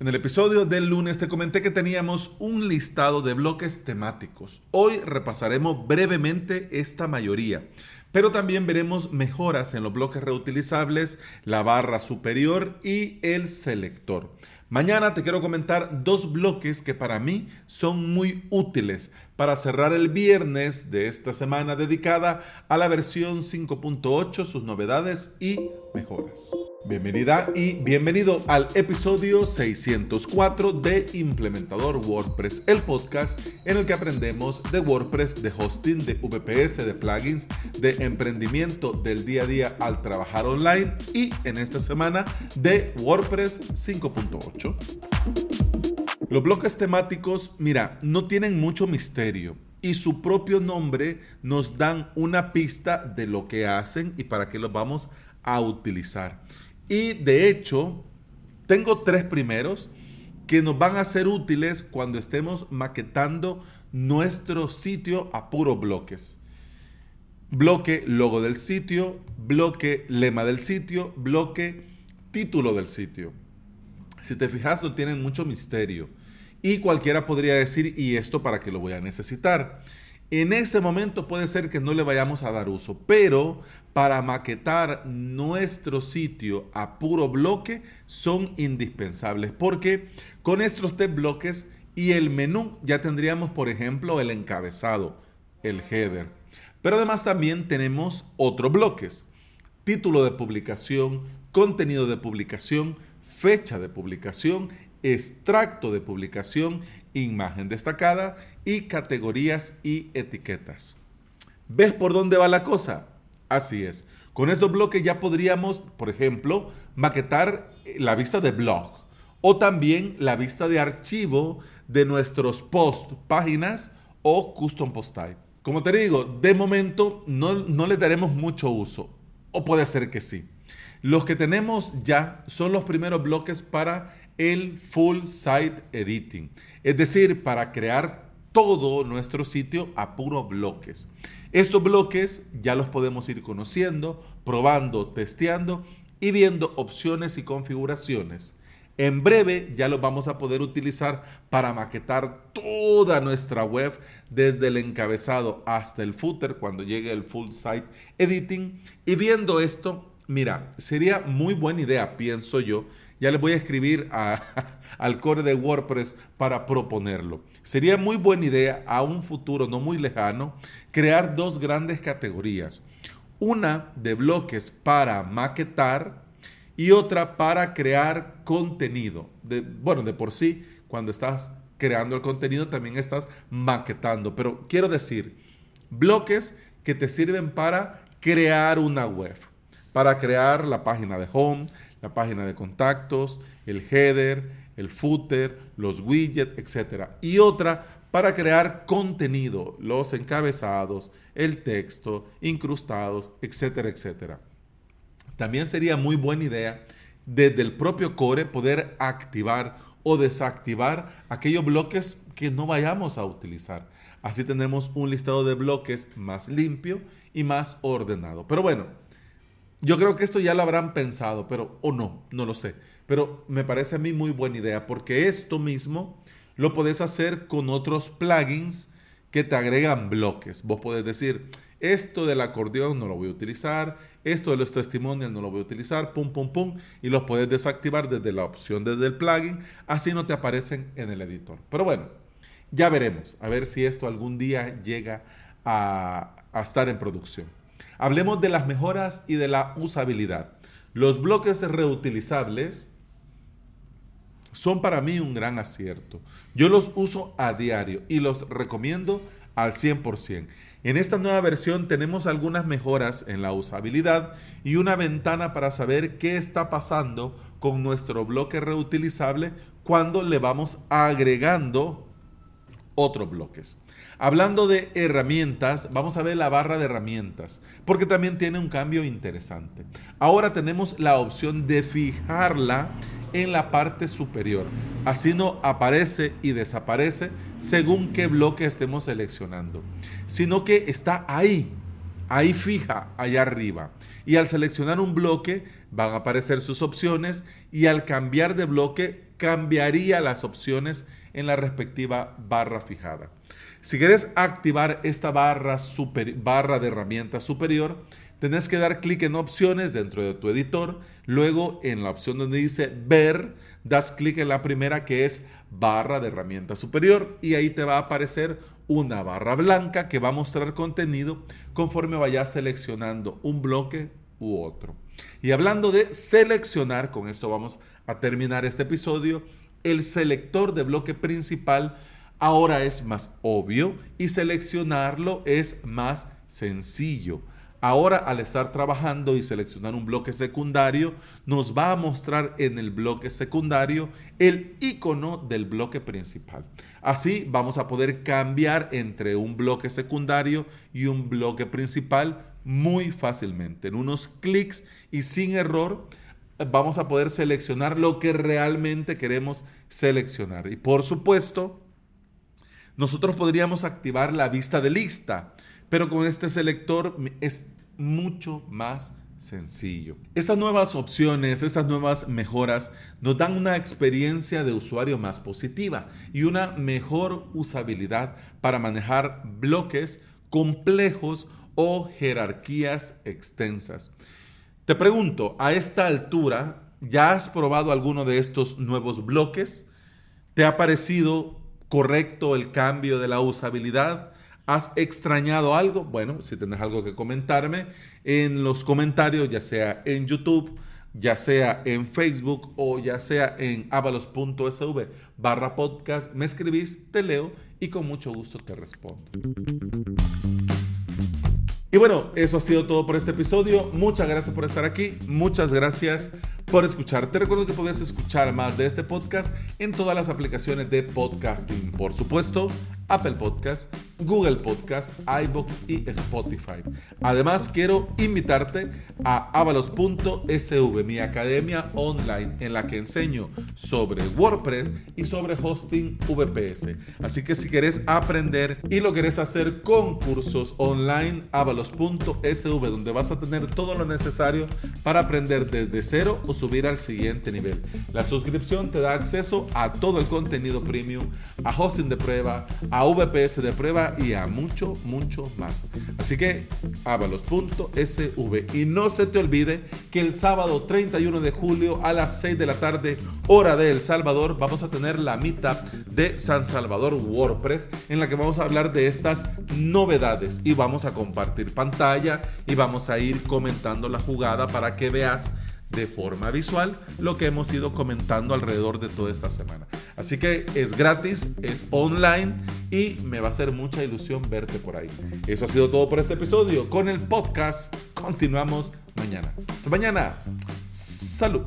En el episodio del lunes te comenté que teníamos un listado de bloques temáticos. Hoy repasaremos brevemente esta mayoría, pero también veremos mejoras en los bloques reutilizables, la barra superior y el selector. Mañana te quiero comentar dos bloques que para mí son muy útiles para cerrar el viernes de esta semana dedicada a la versión 5.8, sus novedades y mejoras. Bienvenida y bienvenido al episodio 604 de Implementador WordPress, el podcast en el que aprendemos de WordPress, de hosting, de VPS, de plugins, de emprendimiento del día a día al trabajar online y en esta semana de WordPress 5.8. Los bloques temáticos, mira, no tienen mucho misterio y su propio nombre nos dan una pista de lo que hacen y para qué los vamos a utilizar. Y de hecho, tengo tres primeros que nos van a ser útiles cuando estemos maquetando nuestro sitio a puro bloques. Bloque logo del sitio, bloque lema del sitio, bloque título del sitio. Si te fijas, no tienen mucho misterio. Y cualquiera podría decir, ¿y esto para qué lo voy a necesitar? En este momento puede ser que no le vayamos a dar uso, pero para maquetar nuestro sitio a puro bloque son indispensables porque con estos tres bloques y el menú ya tendríamos, por ejemplo, el encabezado, el header. Pero además también tenemos otros bloques. Título de publicación, contenido de publicación, fecha de publicación, extracto de publicación imagen destacada y categorías y etiquetas. ¿Ves por dónde va la cosa? Así es. Con estos bloques ya podríamos, por ejemplo, maquetar la vista de blog o también la vista de archivo de nuestros post, páginas o custom post type. Como te digo, de momento no, no le daremos mucho uso, o puede ser que sí. Los que tenemos ya son los primeros bloques para el full site editing, es decir, para crear todo nuestro sitio a puros bloques. Estos bloques ya los podemos ir conociendo, probando, testeando y viendo opciones y configuraciones. En breve ya los vamos a poder utilizar para maquetar toda nuestra web desde el encabezado hasta el footer cuando llegue el full site editing. Y viendo esto, mira, sería muy buena idea, pienso yo, ya les voy a escribir al core de WordPress para proponerlo. Sería muy buena idea a un futuro no muy lejano crear dos grandes categorías. Una de bloques para maquetar y otra para crear contenido. De, bueno, de por sí, cuando estás creando el contenido también estás maquetando. Pero quiero decir, bloques que te sirven para crear una web, para crear la página de home, la página de contactos, el header, el footer, los widgets, etc. Y otra para crear contenido, los encabezados, el texto, incrustados, etcétera, etcétera. También sería muy buena idea desde el propio core poder activar o desactivar aquellos bloques que no vayamos a utilizar. Así tenemos un listado de bloques más limpio y más ordenado. Pero bueno, yo creo que esto ya lo habrán pensado, pero o no, no lo sé. Pero me parece a mí muy buena idea porque esto mismo lo podés hacer con otros plugins que te agregan bloques. Vos podés decir, esto del acordeón no lo voy a utilizar, esto de los testimonios no lo voy a utilizar, pum, pum, pum, y los puedes desactivar desde la opción desde el plugin, así no te aparecen en el editor. Pero bueno, ya veremos, a ver si esto algún día llega a, a estar en producción. Hablemos de las mejoras y de la usabilidad. Los bloques reutilizables son para mí un gran acierto. Yo los uso a diario y los recomiendo al 100%. En esta nueva versión tenemos algunas mejoras en la usabilidad y una ventana para saber qué está pasando con nuestro bloque reutilizable cuando le vamos agregando otros bloques. Hablando de herramientas, vamos a ver la barra de herramientas, porque también tiene un cambio interesante. Ahora tenemos la opción de fijarla en la parte superior. Así no aparece y desaparece según qué bloque estemos seleccionando, sino que está ahí, ahí fija, allá arriba. Y al seleccionar un bloque van a aparecer sus opciones y al cambiar de bloque cambiaría las opciones en la respectiva barra fijada. Si quieres activar esta barra, barra de herramienta superior, tenés que dar clic en opciones dentro de tu editor, luego en la opción donde dice ver, das clic en la primera que es barra de herramienta superior y ahí te va a aparecer una barra blanca que va a mostrar contenido conforme vayas seleccionando un bloque u otro. Y hablando de seleccionar, con esto vamos a terminar este episodio, el selector de bloque principal ahora es más obvio y seleccionarlo es más sencillo. Ahora al estar trabajando y seleccionar un bloque secundario, nos va a mostrar en el bloque secundario el icono del bloque principal. Así vamos a poder cambiar entre un bloque secundario y un bloque principal muy fácilmente. En unos clics y sin error vamos a poder seleccionar lo que realmente queremos seleccionar. Y por supuesto, nosotros podríamos activar la vista de lista, pero con este selector es mucho más sencillo. Estas nuevas opciones, estas nuevas mejoras nos dan una experiencia de usuario más positiva y una mejor usabilidad para manejar bloques complejos o jerarquías extensas. Te pregunto, a esta altura, ¿ya has probado alguno de estos nuevos bloques? ¿Te ha parecido correcto el cambio de la usabilidad? ¿Has extrañado algo? Bueno, si tienes algo que comentarme en los comentarios, ya sea en YouTube, ya sea en Facebook o ya sea en avalos.sv barra podcast, me escribís, te leo y con mucho gusto te respondo. Y bueno, eso ha sido todo por este episodio. Muchas gracias por estar aquí. Muchas gracias por escuchar. Te recuerdo que puedes escuchar más de este podcast en todas las aplicaciones de podcasting. Por supuesto, Apple Podcast, Google Podcast, iBox y Spotify. Además, quiero invitarte a avalos.sv, mi academia online en la que enseño sobre WordPress y sobre hosting VPS. Así que si quieres aprender y lo quieres hacer con cursos online, avalos.sv, donde vas a tener todo lo necesario para aprender desde cero o subir al siguiente nivel. La suscripción te da acceso a todo el contenido premium, a hosting de prueba, a VPS de prueba y a mucho, mucho más. Así que avalos.sv. Y no se te olvide que el sábado 31 de julio a las 6 de la tarde, hora de El Salvador, vamos a tener la mitad de San Salvador WordPress en la que vamos a hablar de estas novedades y vamos a compartir pantalla y vamos a ir comentando la jugada para que veas de forma visual lo que hemos ido comentando alrededor de toda esta semana. Así que es gratis, es online y me va a hacer mucha ilusión verte por ahí. Eso ha sido todo por este episodio. Con el podcast continuamos mañana. Hasta mañana. Salud.